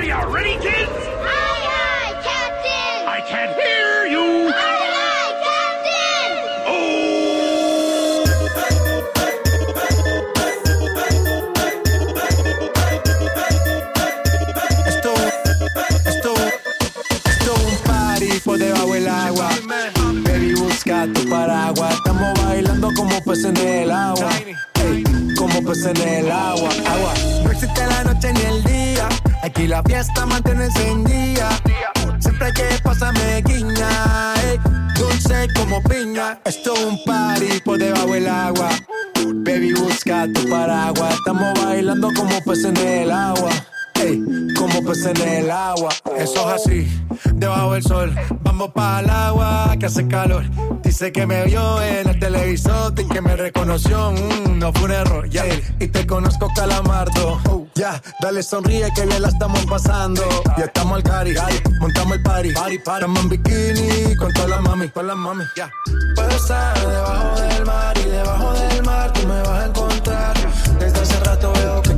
Are you ready, kids? Captain! I can't hear you! Captain! Esto, un party debajo del agua. Baby, busca tu paraguas. Estamos bailando como peces en el agua. Hey, como peces en el agua. Agua. No existe la noche ni el día Aquí la fiesta mantiene encendida. Siempre que pasa me guiña. Ey, dulce como piña. Esto es un party por debajo del agua. Baby, busca tu paraguas. Estamos bailando como peces en el agua. Ey, como peces en el agua. Eso es así, debajo del sol. Vamos para el agua que hace calor. Dice que me vio en el televisor y que me reconoció. Mm, no fue un error, y te conozco, calamardo ya, dale sonríe que bien la estamos pasando. Ya estamos al cari, montamos el party. Party, party. Estamos en bikini con todas las mami, con las mami. Ya. Puedo estar debajo del mar y debajo del mar tú me vas a encontrar. Desde hace rato veo que.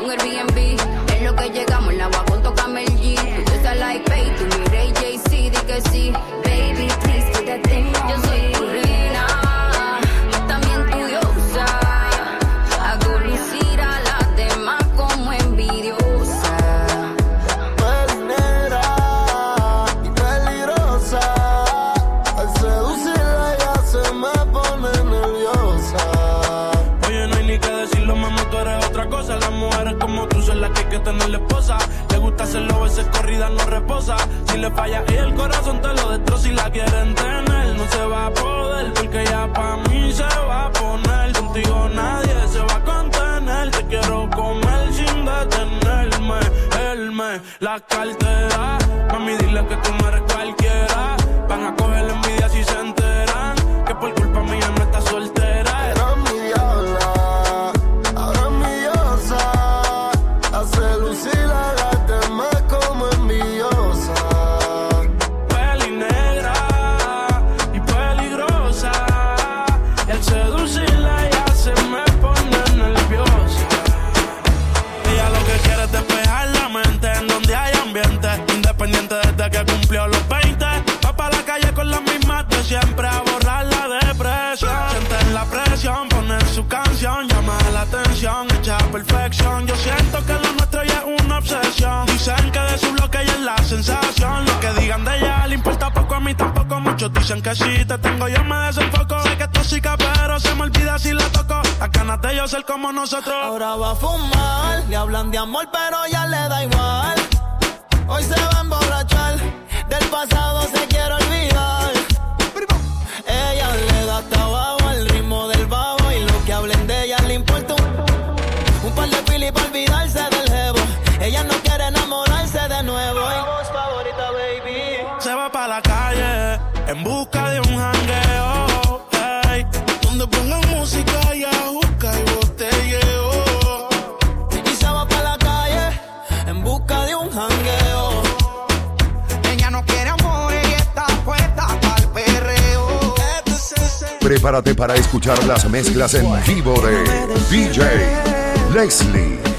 I'm gonna be in la cartera. Mami, dile que tú me loco. Muchos dicen que sí, te tengo yo me desenfoco. Sé que es tóxica, pero se me olvida si la toco. Las ganas de yo ser como nosotros. Ahora va a fumar, le hablan de amor, pero ya le da igual. Hoy se va a emborrachar, del pasado se quiere olvidar. Ella le da trabajo al ritmo del bajo y lo que hablen de ella le importa un, par de pili para olvidarse del jevo. Ella no quiere enamorarse de nuevo. La voz favorita, baby. Se va para la calle en busca de un jangueo. Hey, donde pongan música y busca y botelleo. Y se va para la calle en busca de un jangueo. Ella no quiere amor y está puesta para este el perreo. Prepárate para escuchar las mezclas en vivo de DJ Leslie.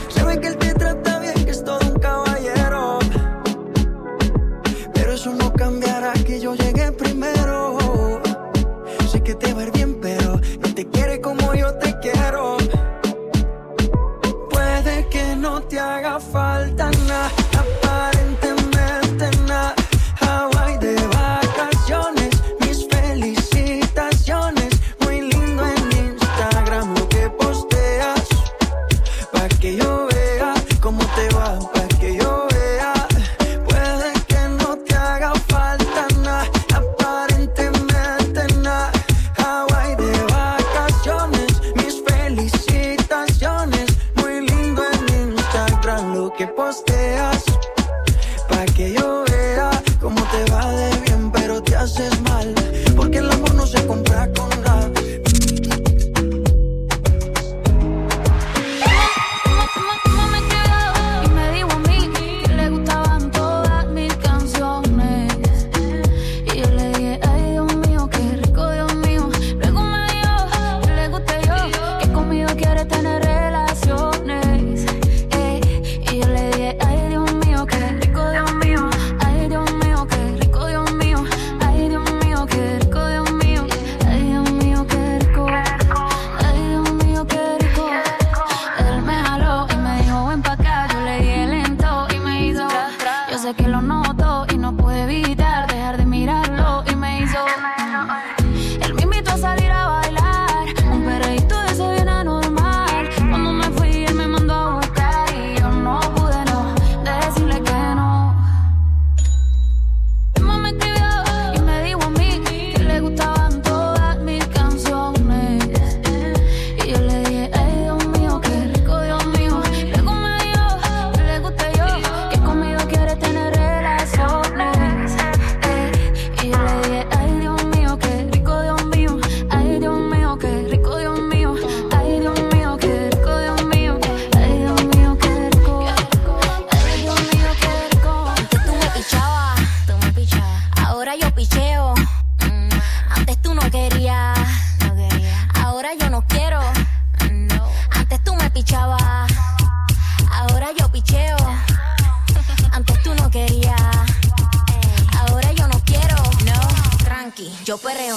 que lo no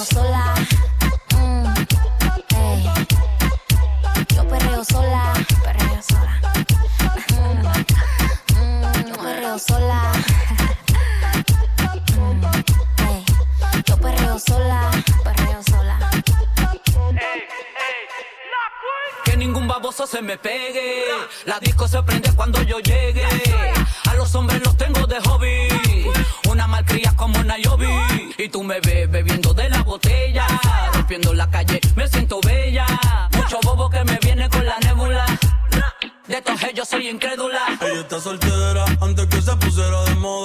sola. Mm, ey. Yo perreo sola. Perreo sola. Mm, yo perreo sola. Mm, yo perreo sola. Sola. Que ningún baboso se me pegue. La disco se prende cuando yo llegue. A los hombres los tengo de hobby. Una malcría como Nayobi y tú me ves bebiendo de la botella. Rompiendo la calle, me siento bella. Mucho bobo que me viene con la nébula. De todos ellos soy incrédula. Ella está soltera antes que se pusiera de moda.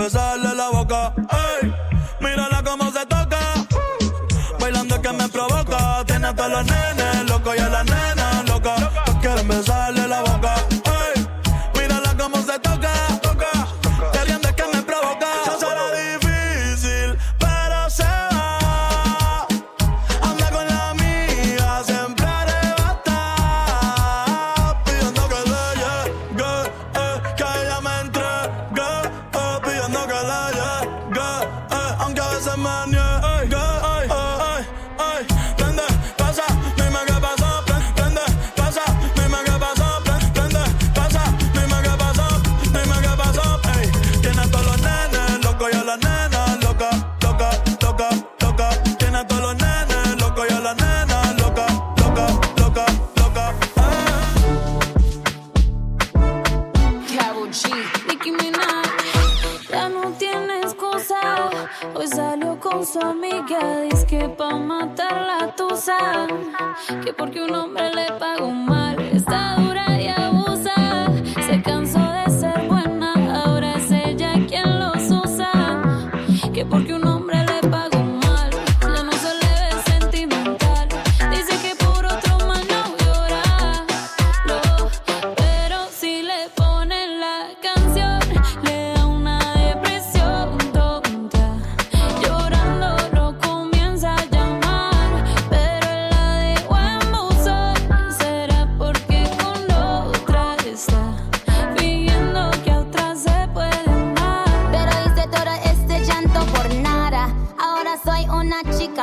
besarle la boca. Ey, mírala cómo se toca. Bailando que me provoca. Tiene hasta los nenes, loco y a la nena.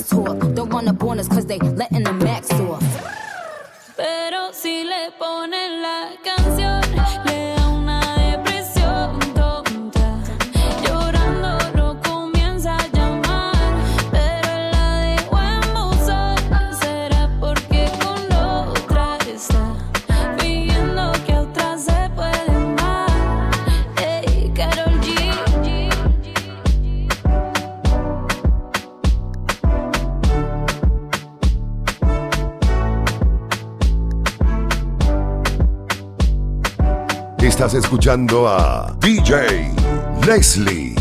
sex. Don't want to bonus cause they Escuchando a DJ Leslie.